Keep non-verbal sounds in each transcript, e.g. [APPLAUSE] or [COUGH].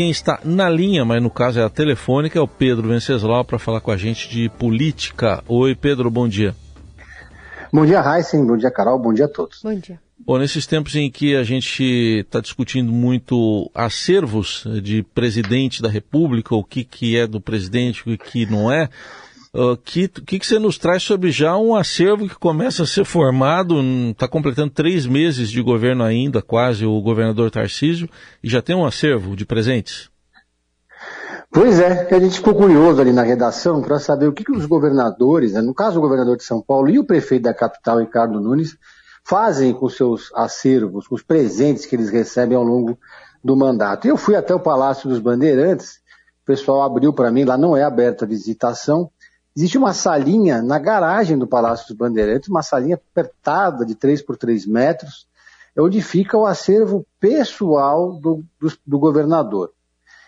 quem está na linha, mas no caso é a telefônica, é o Pedro Venceslau para falar com a gente de política. Oi, Pedro, bom dia. Bom dia, Heisen, bom dia, Carol, bom dia a todos. Bom dia. Bom, nesses tempos em que a gente está discutindo muito acervos de presidente da República, o que, que é do presidente, o que não é, o uh, que, que, que você nos traz sobre já um acervo que começa a ser formado, está completando três meses de governo ainda, quase, o governador Tarcísio, e já tem um acervo de presentes? Pois é, a gente ficou curioso ali na redação para saber o que, que os governadores, né, no caso o governador de São Paulo e o prefeito da capital, Ricardo Nunes, fazem com seus acervos, com os presentes que eles recebem ao longo do mandato. Eu fui até o Palácio dos Bandeirantes, o pessoal abriu para mim, lá não é aberta a visitação, Existe uma salinha na garagem do Palácio dos Bandeirantes, uma salinha apertada de 3 por 3 metros, onde fica o acervo pessoal do, do, do governador.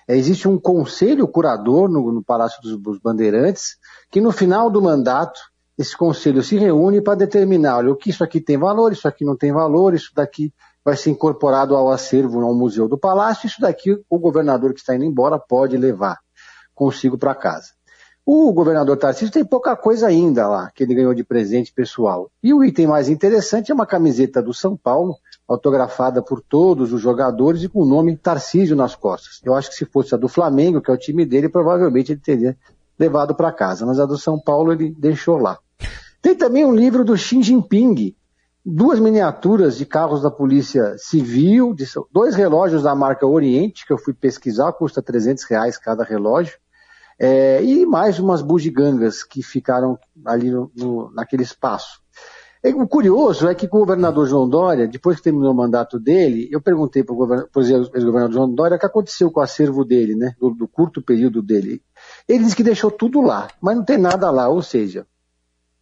É, existe um conselho curador no, no Palácio dos, dos, Bandeirantes, que no final do mandato, esse conselho se reúne para determinar, olha, o que isso aqui tem valor, isso aqui não tem valor, isso daqui vai ser incorporado ao acervo, ao museu do Palácio, isso daqui o governador que está indo embora pode levar consigo para casa. O governador Tarcísio tem pouca coisa ainda lá, que ele ganhou de presente pessoal. E o item mais interessante é uma camiseta do São Paulo, autografada por todos os jogadores e com o nome Tarcísio nas costas. Eu acho que se fosse a do Flamengo, que é o time dele, provavelmente ele teria levado para casa. Mas a do São Paulo ele deixou lá. Tem também um livro do Xi Jinping, duas miniaturas de carros da Polícia Civil, dois relógios da marca Oriente, que eu fui pesquisar, custa 300 reais cada relógio é, e mais umas bugigangas que ficaram ali no, no, naquele espaço. O curioso é que com o governador João Dória, depois que terminou o mandato dele, eu perguntei para o ex-governador João Dória o que aconteceu com o acervo dele, né, do, do curto período dele. Ele disse que deixou tudo lá, mas não tem nada lá, ou seja,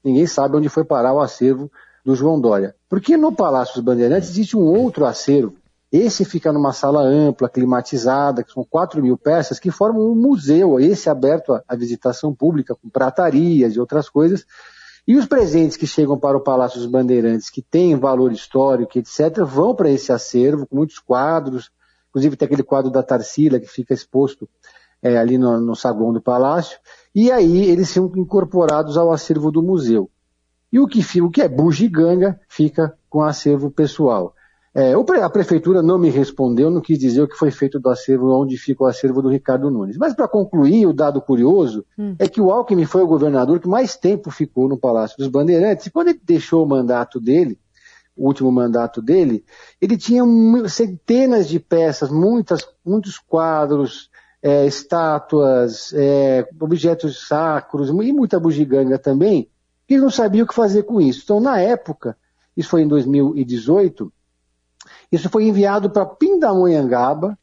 ninguém sabe onde foi parar o acervo do João Dória. Porque no Palácio dos Bandeirantes existe um outro acervo esse fica numa sala ampla, climatizada, que são 4 mil peças, que formam um museu, esse aberto à visitação pública, com pratarias e outras coisas. E os presentes que chegam para o Palácio dos Bandeirantes, que têm valor histórico, etc., vão para esse acervo, com muitos quadros, inclusive tem aquele quadro da Tarsila, que fica exposto é, ali no, no saguão do palácio, e aí eles são incorporados ao acervo do museu. E o que, o que é bugiganga fica com acervo pessoal. É, a prefeitura não me respondeu, não quis dizer o que foi feito do acervo, onde fica o acervo do Ricardo Nunes. Mas para concluir, o dado curioso hum. é que o Alckmin foi o governador que mais tempo ficou no Palácio dos Bandeirantes. E quando ele deixou o mandato dele, o último mandato dele, ele tinha centenas de peças, muitas, muitos quadros, é, estátuas, é, objetos sacros e muita bugiganga também, que ele não sabia o que fazer com isso. Então, na época, isso foi em 2018, isso foi enviado para Pindamonhangaba,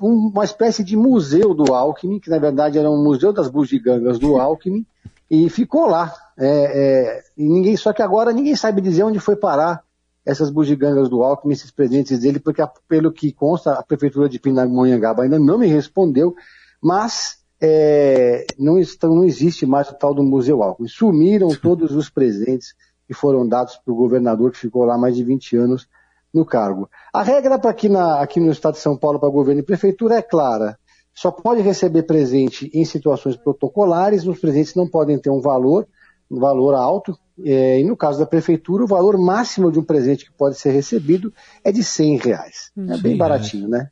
uma espécie de museu do Alckmin, que na verdade era um museu das bugigangas do Alckmin, e ficou lá. É, é, e ninguém, só que agora ninguém sabe dizer onde foi parar essas bugigangas do Alckmin, esses presentes dele, porque pelo que consta, a prefeitura de Pindamonhangaba ainda não me respondeu, mas é, não, estão, não existe mais o tal do Museu Alckmin. Sumiram todos os presentes que foram dados para o governador que ficou lá mais de 20 anos no cargo. A regra para aqui, na, aqui no Estado de São Paulo, para governo e prefeitura, é clara. Só pode receber presente em situações protocolares, os presentes não podem ter um valor, um valor alto, é, e no caso da prefeitura, o valor máximo de um presente que pode ser recebido é de 100 reais. Hum. É bem baratinho, né?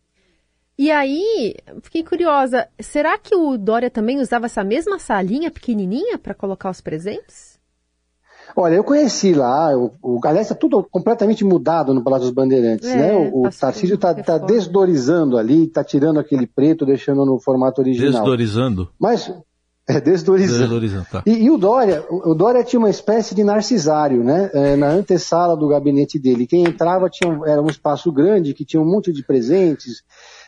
E aí, fiquei curiosa, será que o Dória também usava essa mesma salinha pequenininha para colocar os presentes? Olha, eu conheci lá, o, o aliás, está tudo completamente mudado no Palácio dos Bandeirantes, é, né? O, o Tarcísio está tá desdorizando ali, está tirando aquele preto, deixando no formato original. Desdorizando? Mas, [LAUGHS] é, desdorizando. desdorizando tá. e, e, o Dória, o Dória tinha uma espécie de narcisário, né? É, na antessala do gabinete dele. Quem entrava tinha, era um espaço grande, que tinha um monte de presentes,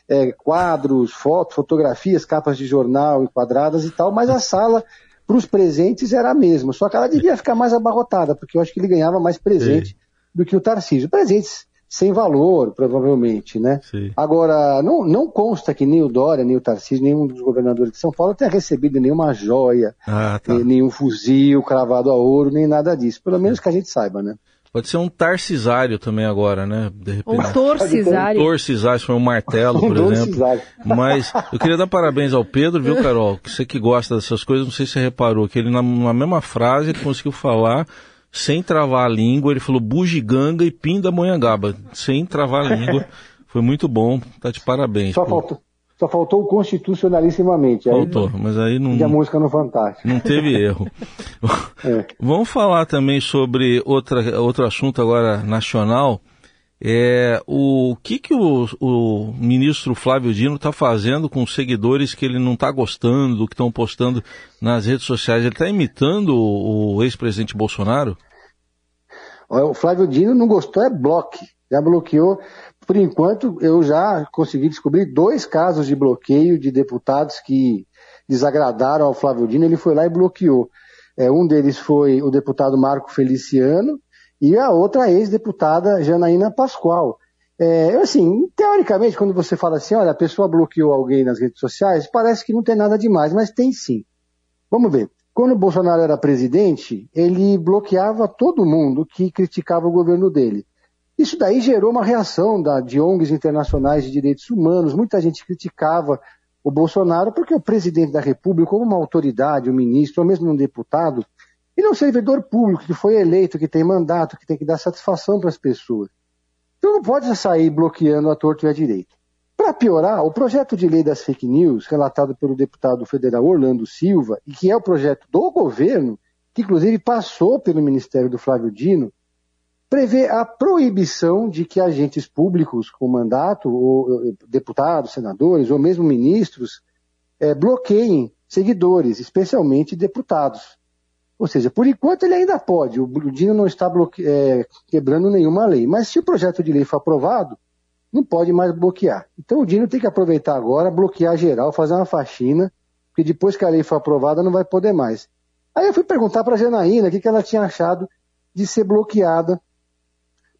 é, quadros, fotos, fotografias, capas de jornal enquadradas e tal, mas a sala para os presentes era a mesma, só que ela devia ficar mais abarrotada, porque eu acho que ele ganhava mais presente Sim. do que o Tarcísio. Presentes sem valor, provavelmente, né? Sim. Agora, não, não consta que nem o Dória, nem o Tarcísio, nenhum dos governadores de São Paulo tenha recebido nenhuma joia, ah, tá. Nenhum fuzil cravado a ouro, nem nada disso. Pelo menos que a gente saiba, né? Pode ser um tarcisário também agora, né? De repente. Um torcisário. Um torcisário, se for um martelo, [LAUGHS] por um exemplo. Mas eu queria dar parabéns ao Pedro, viu, Carol? Que você que gosta dessas coisas, não sei se você reparou, que ele na, na mesma frase ele conseguiu falar sem travar a língua, ele falou bugiganga e pindamonhangaba, sem travar a língua. [LAUGHS] Foi muito bom, tá de parabéns. Só faltou, só faltou o constitucionalissimamente. Faltou, aí, mas aí não. E a música no Fantástico. Não teve erro. [LAUGHS] é. Vamos falar também sobre outra, outro assunto agora nacional. É o que, que o, o ministro Flávio Dino está fazendo com os seguidores que ele não está gostando, do que estão postando nas redes sociais? Ele está imitando o, o ex-presidente Bolsonaro? O Flávio Dino não gostou, é bloque. Já bloqueou por enquanto, eu já consegui descobrir dois casos de bloqueio de deputados que desagradaram ao Flávio Dino, ele foi lá e bloqueou. É, um deles foi o deputado Marco Feliciano e a outra ex-deputada Janaína Pascoal. É, assim, teoricamente, quando você fala assim, olha, a pessoa bloqueou alguém nas redes sociais, parece que não tem nada demais, mas tem sim. Vamos ver. Quando o Bolsonaro era presidente, ele bloqueava todo mundo que criticava o governo dele. Isso daí gerou uma reação da, de ONGs internacionais de direitos humanos. Muita gente criticava o Bolsonaro porque o presidente da República, como uma autoridade, um ministro, ou mesmo um deputado, ele é um servidor público que foi eleito, que tem mandato, que tem que dar satisfação para as pessoas. Então não pode sair bloqueando a torto e a direito. Para piorar, o projeto de lei das fake news, relatado pelo deputado federal Orlando Silva, e que é o projeto do governo, que inclusive passou pelo Ministério do Flávio Dino, prevê a proibição de que agentes públicos com mandato, ou deputados, senadores, ou mesmo ministros, é, bloqueiem seguidores, especialmente deputados. Ou seja, por enquanto ele ainda pode, o Dino não está bloque... é, quebrando nenhuma lei, mas se o projeto de lei for aprovado, não pode mais bloquear. Então o Dino tem que aproveitar agora, bloquear geral, fazer uma faxina, porque depois que a lei for aprovada não vai poder mais. Aí eu fui perguntar para a Janaína o que, que ela tinha achado de ser bloqueada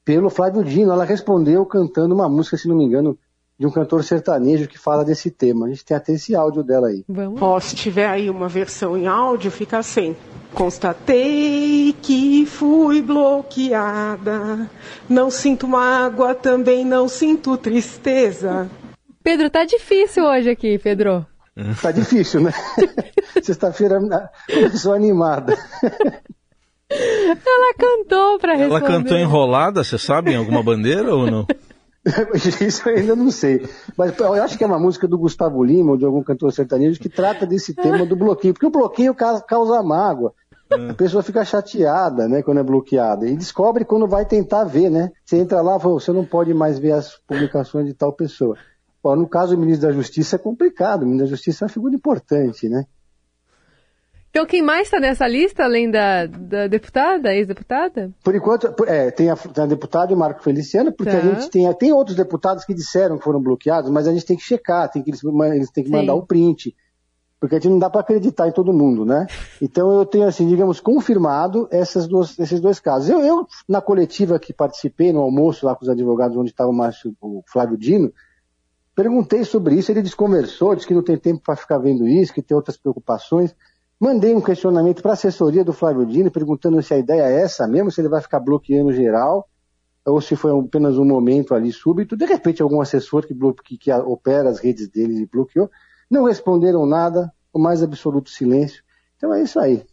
pelo Flávio Dino. Ela respondeu cantando uma música, se não me engano, de um cantor sertanejo que fala desse tema. A gente tem até esse áudio dela aí. Vamos. Oh, se tiver aí uma versão em áudio, fica assim. Constatei que fui bloqueada. Não sinto mágoa, também não sinto tristeza. Pedro, tá difícil hoje aqui, Pedro. Tá difícil, né? [LAUGHS] Sexta-feira começou animada. Ela cantou para responder. Ela cantou enrolada, você sabe, em alguma bandeira ou não? [LAUGHS] Isso eu ainda não sei. Mas eu acho que é uma música do Gustavo Lima ou de algum cantor sertanejo que trata desse tema do bloqueio. Porque o bloqueio causa mágoa. A pessoa fica chateada, né, quando é bloqueada. E descobre quando vai tentar ver, né? Você entra lá e fala, você não pode mais ver as publicações de tal pessoa. Bom, no caso do ministro da Justiça é complicado. O ministro da Justiça é uma figura importante, né? Então, quem mais está nessa lista, além da, da deputada, ex-deputada? Por enquanto, é, tem, a, a deputada e o Marco Feliciano, porque tá. a gente tem, tem outros deputados que disseram que foram bloqueados, mas a gente tem que checar, tem que, eles, eles têm que Sim. mandar o print, porque a gente não dá para acreditar em todo mundo, né? [LAUGHS] Então, eu tenho, assim, digamos, confirmado essas duas, esses dois casos. Eu, eu, na coletiva que participei, no almoço lá com os advogados, onde estava o, Márcio, o Flávio Dino, perguntei sobre isso, ele desconversou, disse que não tem tempo para ficar vendo isso, que tem outras preocupações. Mandei um questionamento para a assessoria do Flávio Dino, perguntando se a ideia é essa mesmo, se ele vai ficar bloqueando geral, ou se foi apenas um momento ali súbito. De repente, algum assessor que, que, opera as redes deles e bloqueou. Não responderam nada, o mais absoluto silêncio. Então é isso aí.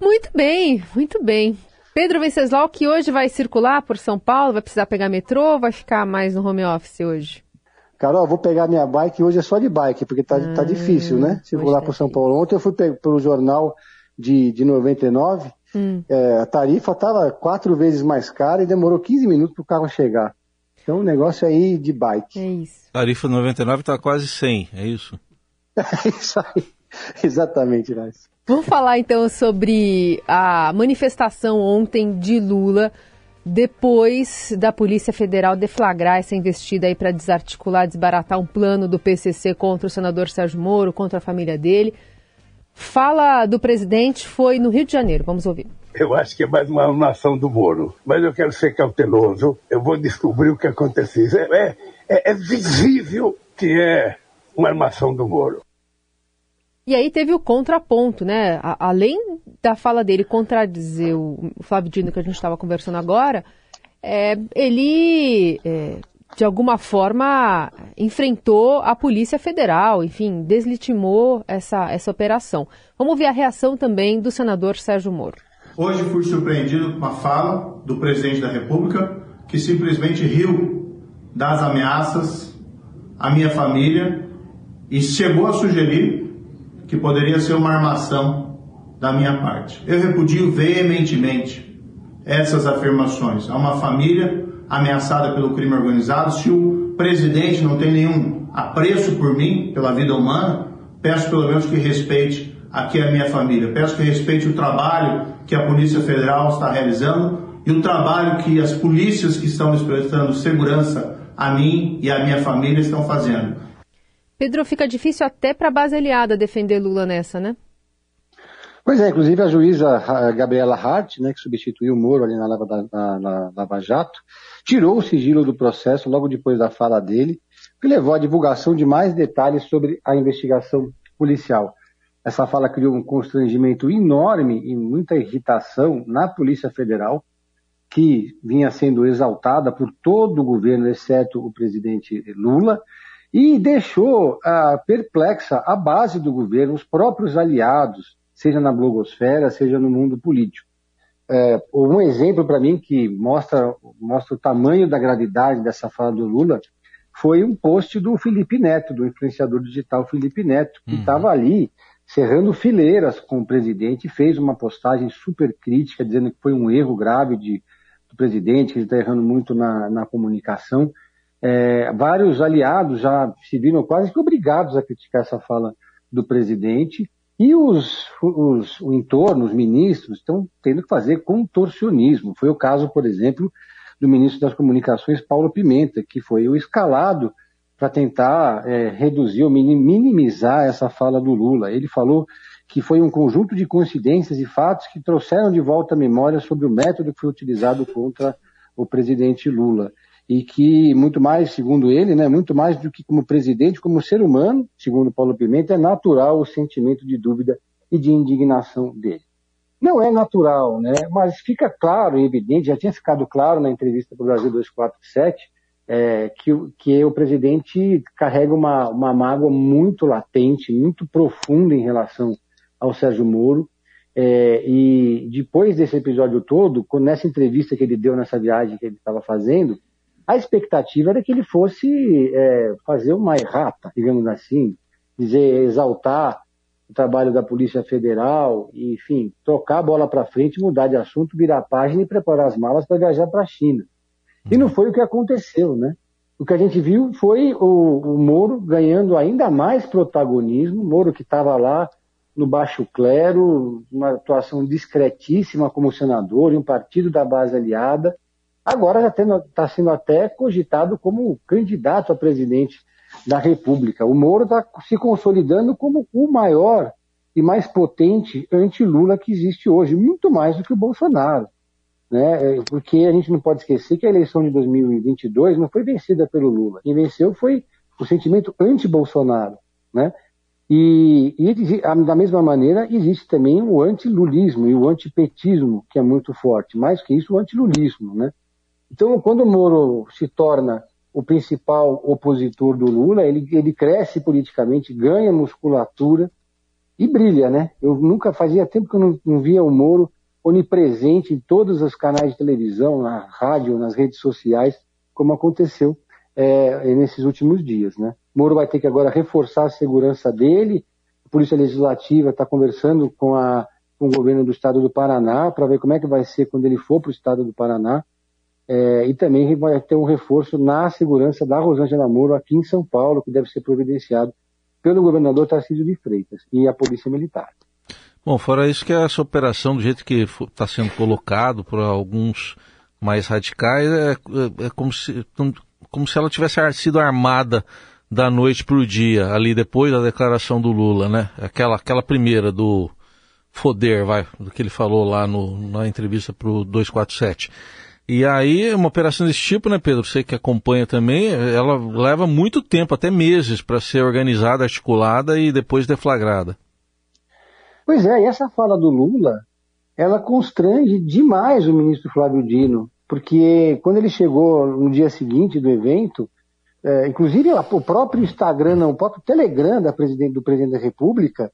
Muito bem, muito bem. Pedro Venceslau, que hoje vai circular por São Paulo, vai precisar pegar metrô ou vai ficar mais no home office hoje? Carol, vou pegar minha bike, hoje é só de bike, porque tá, tá difícil, né? Se vou lá para São Paulo. Ontem eu fui pelo jornal de, de 99, hum. é, a tarifa estava quatro vezes mais cara e demorou 15 minutos para o carro chegar. Então o negócio é aí de bike. É isso. Tarifa 99 está quase 100, é isso? [LAUGHS] é isso aí. Exatamente, Raiz. Vamos falar então sobre a manifestação ontem de Lula depois da Polícia Federal deflagrar essa investida aí para desarticular, desbaratar um plano do PCC contra o senador Sérgio Moro, contra a família dele. Fala do presidente foi no Rio de Janeiro. Vamos ouvir. Eu acho que é mais uma armação do Moro, mas eu quero ser cauteloso. Eu vou descobrir o que aconteceu. É, é, é visível que é uma armação do Moro. E aí teve o contraponto, né? Além da fala dele contradizer o Flávio Dino que a gente estava conversando agora, é, ele é, de alguma forma enfrentou a Polícia Federal, enfim, deslegitimou essa, essa operação. Vamos ver a reação também do senador Sérgio Moro. Hoje fui surpreendido com uma fala do presidente da República que simplesmente riu das ameaças à minha família e chegou a sugerir que poderia ser uma armação da minha parte. Eu repudio veementemente essas afirmações. Há uma família ameaçada pelo crime organizado. Se o presidente não tem nenhum apreço por mim, pela vida humana, peço pelo menos que respeite aqui a minha família. Peço que respeite o trabalho que a Polícia Federal está realizando e o trabalho que as polícias que estão prestando segurança a mim e a minha família estão fazendo. Pedro, fica difícil até para a base aliada defender Lula nessa, né? Pois é, inclusive a juíza Gabriela Hart, né, que substituiu o Moro ali na Lava, na, na Lava Jato, tirou o sigilo do processo logo depois da fala dele, que levou à divulgação de mais detalhes sobre a investigação policial. Essa fala criou um constrangimento enorme e muita irritação na Polícia Federal, que vinha sendo exaltada por todo o governo, exceto o presidente Lula, e deixou ah, perplexa a base do governo, os próprios aliados, seja na blogosfera, seja no mundo político. É, um exemplo para mim que mostra, mostra o tamanho da gravidade dessa fala do Lula foi um post do Felipe Neto, do influenciador digital Felipe Neto, que estava uhum. ali cerrando fileiras com o presidente e fez uma postagem super crítica, dizendo que foi um erro grave de, do presidente, que ele está errando muito na, na comunicação. É, vários aliados já se viram quase que obrigados a criticar essa fala do presidente. E os, os, o entorno, os ministros, estão tendo que fazer contorcionismo. Foi o caso, por exemplo, do ministro das Comunicações, Paulo Pimenta, que foi o escalado para tentar é, reduzir ou minimizar essa fala do Lula. Ele falou que foi um conjunto de coincidências e fatos que trouxeram de volta a memória sobre o método que foi utilizado contra o presidente Lula e que muito mais, segundo ele, né, muito mais do que como presidente, como ser humano, segundo Paulo Pimenta, é natural o sentimento de dúvida e de indignação dele. Não é natural, né, mas fica claro e evidente, já tinha ficado claro na entrevista para o Brasil 247, é, que, que o presidente carrega uma, uma mágoa muito latente, muito profunda em relação ao Sérgio Moro, é, e depois desse episódio todo, nessa entrevista que ele deu nessa viagem que ele estava fazendo, a expectativa era que ele fosse é, fazer uma errata, digamos assim, dizer, exaltar o trabalho da Polícia Federal, enfim, trocar a bola para frente, mudar de assunto, virar a página e preparar as malas para viajar para a China. E não foi o que aconteceu, né? O que a gente viu foi o, o Moro ganhando ainda mais protagonismo, Moro que estava lá no baixo clero, uma atuação discretíssima como senador, em um partido da base aliada, agora já está sendo até cogitado como candidato a presidente da República. O Moro está se consolidando como o maior e mais potente anti-Lula que existe hoje, muito mais do que o Bolsonaro. Né? Porque a gente não pode esquecer que a eleição de 2022 não foi vencida pelo Lula. Quem venceu foi o sentimento anti-Bolsonaro. Né? E, e, da mesma maneira existe também o anti-lulismo e o antipetismo, que é muito forte. Mais que isso, o anti-lulismo. Né? Então, quando o Moro se torna o principal opositor do Lula, ele, ele cresce politicamente, ganha musculatura e brilha, né? Eu nunca fazia tempo que eu não, não via o Moro onipresente em todos os canais de televisão, na rádio, nas redes sociais, como aconteceu é, nesses últimos dias, né? Moro vai ter que agora reforçar a segurança dele, a Polícia Legislativa está conversando com, a, com o governo do estado do Paraná para ver como é que vai ser quando ele for para o estado do Paraná, é, e também vai ter um reforço na segurança da Rosângela Moro aqui em São Paulo, que deve ser providenciado pelo governador Tarcísio de Freitas e a Polícia Militar. Bom, fora isso que essa operação, do jeito que está sendo colocado por alguns mais radicais, é, é, é como, se, como se ela tivesse sido armada da noite para o dia, ali depois da declaração do Lula, né? Aquela, aquela primeira do foder, vai, do que ele falou lá no, na entrevista para o 247. E aí, uma operação desse tipo, né, Pedro, você que acompanha também, ela leva muito tempo, até meses, para ser organizada, articulada e depois deflagrada. Pois é, e essa fala do Lula ela constrange demais o ministro Flávio Dino, porque quando ele chegou no dia seguinte do evento, é, inclusive o próprio Instagram, não, o próprio Telegram da presidente, do presidente da República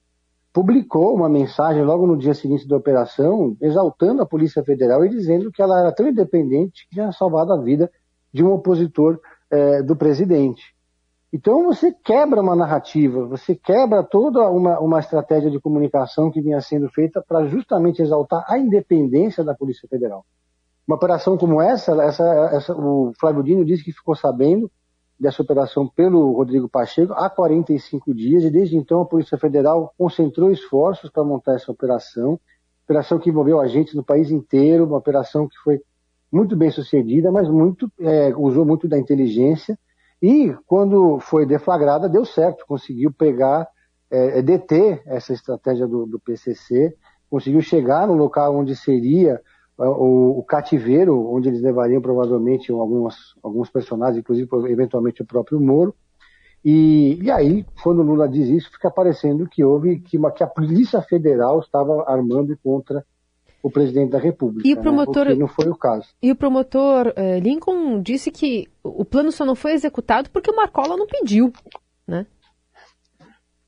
publicou uma mensagem logo no dia seguinte da operação, exaltando a Polícia Federal e dizendo que ela era tão independente que tinha salvado a vida de um opositor é, do presidente. Então você quebra uma narrativa, você quebra toda uma, uma estratégia de comunicação que vinha sendo feita para justamente exaltar a independência da Polícia Federal. Uma operação como essa, essa, essa o Flávio Dino disse que ficou sabendo dessa operação pelo Rodrigo Pacheco há 45 dias e desde então a Polícia Federal concentrou esforços para montar essa operação, operação que envolveu agentes no país inteiro, uma operação que foi muito bem sucedida, mas muito é, usou muito da inteligência. E quando foi deflagrada deu certo, conseguiu pegar, é, é deter essa estratégia do, do PCC, conseguiu chegar no local onde seria o, o, cativeiro, onde eles levariam provavelmente algumas, alguns personagens, inclusive eventualmente o próprio Moro. E, e aí, quando o Lula diz isso, fica parecendo que houve que, uma, que a Polícia Federal estava armando contra o presidente da República. E o promotor, né? não foi o caso. E o promotor eh, Lincoln disse que o plano só não foi executado porque o Marcola não pediu, né?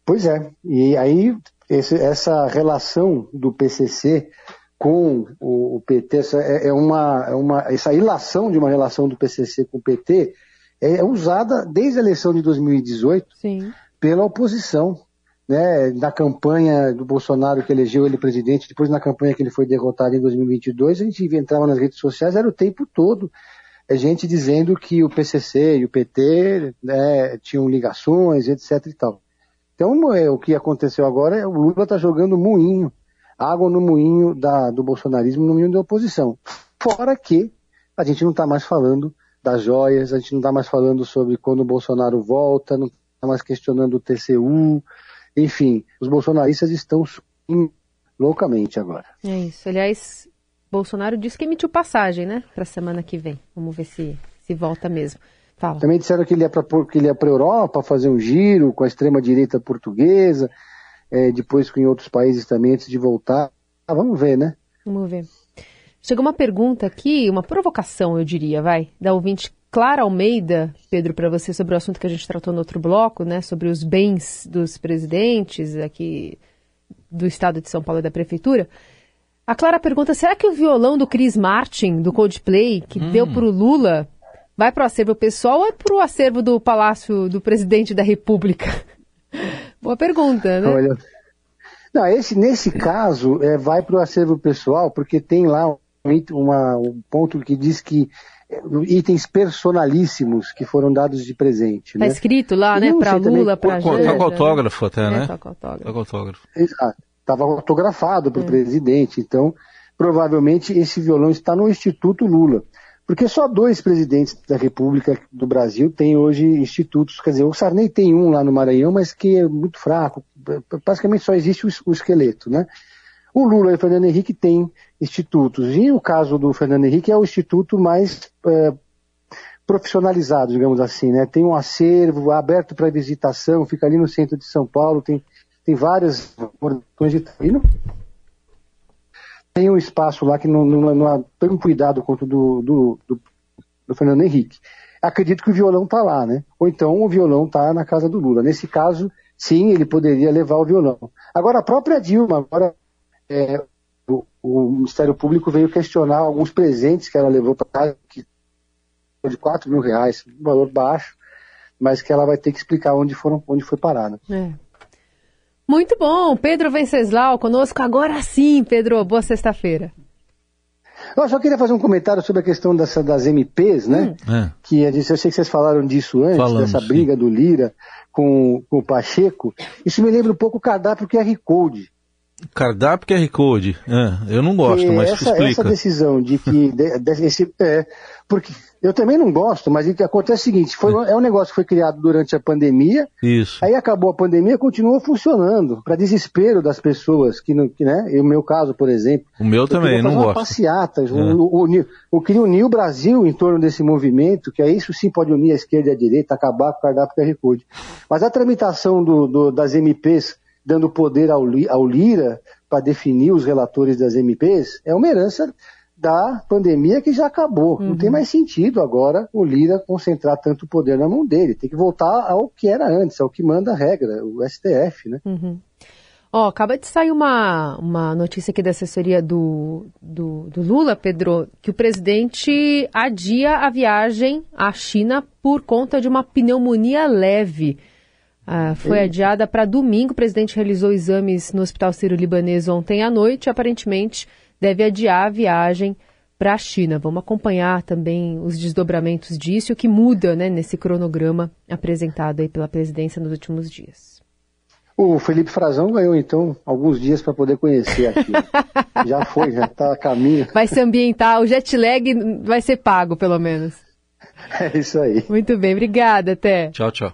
Pois é. E aí esse, essa relação do PCC com o, PT, essa é, é, uma, é uma, essa ilação de uma relação do PCC com o PT é usada desde a eleição de 2018 Sim. pela oposição. Né, na campanha do Bolsonaro que elegeu ele presidente, depois na campanha que ele foi derrotado em 2022, a gente entrava nas redes sociais, era o tempo todo a gente dizendo que o PCC e o PT né, tinham ligações, etc e tal. Então, é, o que aconteceu agora é o Lula está jogando moinho água no moinho da, do bolsonarismo, no moinho da oposição. Fora que a gente não está mais falando das joias, a gente não está mais falando sobre quando o Bolsonaro volta, não está mais questionando o TCU, enfim, os bolsonaristas estão loucamente agora. É isso. Aliás, Bolsonaro disse que emitiu passagem, né, para a semana que vem. Vamos ver se, se volta mesmo. Fala. Também disseram que ele ia para a Europa fazer um giro com a extrema-direita portuguesa é, depois em outros países também, antes de voltar. Ah, vamos ver, né? Vamos ver. Chegou uma pergunta aqui, uma provocação, eu diria, vai, da ouvinte Clara Almeida, Pedro, para você, sobre o assunto que a gente tratou no outro bloco, né, sobre os bens dos presidentes aqui do estado de São Paulo e da prefeitura. A Clara pergunta: será que o violão do Chris Martin, do Coldplay, que hum. deu para o Lula, vai para o acervo pessoal ou é para o acervo do Palácio do Presidente da República? [LAUGHS] Boa pergunta, né? Olha, não, esse, nesse caso, é, vai para o acervo pessoal, porque tem lá uma, um ponto que diz que é, itens personalíssimos que foram dados de presente. Está né? escrito lá, né? Para Lula, para Janja. Está com autógrafo até, né? Está com autógrafo. Exato. Estava autografado para o é. presidente, então provavelmente esse violão está no Instituto Lula. Porque só dois presidentes da República do Brasil têm hoje institutos, quer dizer, o Sarney tem um lá no Maranhão, mas que é muito fraco, basicamente só existe o, esqueleto, né? O Lula e o Fernando Henrique têm institutos, e o caso do Fernando Henrique é o instituto mais é, profissionalizado, digamos assim, né? Tem um acervo aberto para visitação, fica ali no centro de São Paulo, tem, tem várias de treino tem um espaço lá que não, não, não há tão cuidado quanto do, do, do, do Fernando Henrique. Acredito que o violão está lá, né? Ou então o violão está na casa do Lula. Nesse caso, sim, ele poderia levar o violão. Agora, a própria Dilma, agora é, o, o, Ministério Público veio questionar alguns presentes que ela levou para casa, que de 4 mil reais, um valor baixo, mas que ela vai ter que explicar onde, foram, onde foi parada. É. Muito bom, Pedro Venceslau conosco agora sim, Pedro. Boa sexta-feira. Eu só queria fazer um comentário sobre a questão dessa, das MPs, né? Hum. É. Que a gente, eu sei que vocês falaram disso antes, Falamos, dessa briga sim. do Lira com, com o Pacheco. Isso me lembra um pouco o cardápio QR Code. Cardápio QR Code. É, eu não gosto, mas essa, explica. Essa decisão de que [LAUGHS] de, de, esse, é, porque eu também não gosto, mas o que acontece é o seguinte, foi, é um negócio que foi criado durante a pandemia, Isso. aí acabou a pandemia continuou funcionando, para desespero das pessoas, que, que né, e o meu caso, por exemplo. O meu também, não gosto. passeatas, é. o, o, o, queria unir o Brasil em torno desse movimento, que é isso sim pode unir a esquerda e a direita, acabar com o cardápio QR Code. Mas a tramitação do, do, das MPs dando poder ao, ao Lira para definir os relatores das MPs é uma herança da pandemia que já acabou. Uhum. Não tem mais sentido agora o Lira concentrar tanto poder na mão dele. Tem que voltar ao que era antes, ao que manda a regra, o STF, né? Uhum. Ó, oh, acaba de sair uma, uma notícia aqui da assessoria do, do, do, Lula, Pedro, que o presidente adia a viagem à China por conta de uma pneumonia leve. Ah, foi adiada para domingo. O presidente realizou exames no Hospital Sírio-Libanês ontem à noite. Aparentemente, deve adiar a viagem para a China. Vamos acompanhar também os desdobramentos disso e o que muda né, nesse cronograma apresentado aí pela presidência nos últimos dias. O Felipe Frazão ganhou, então, alguns dias para poder conhecer aqui. [LAUGHS] já foi, já está a caminho. Vai se ambientar, o jet lag vai ser pago, pelo menos. É isso aí. Muito bem, obrigada, até. Tchau, tchau.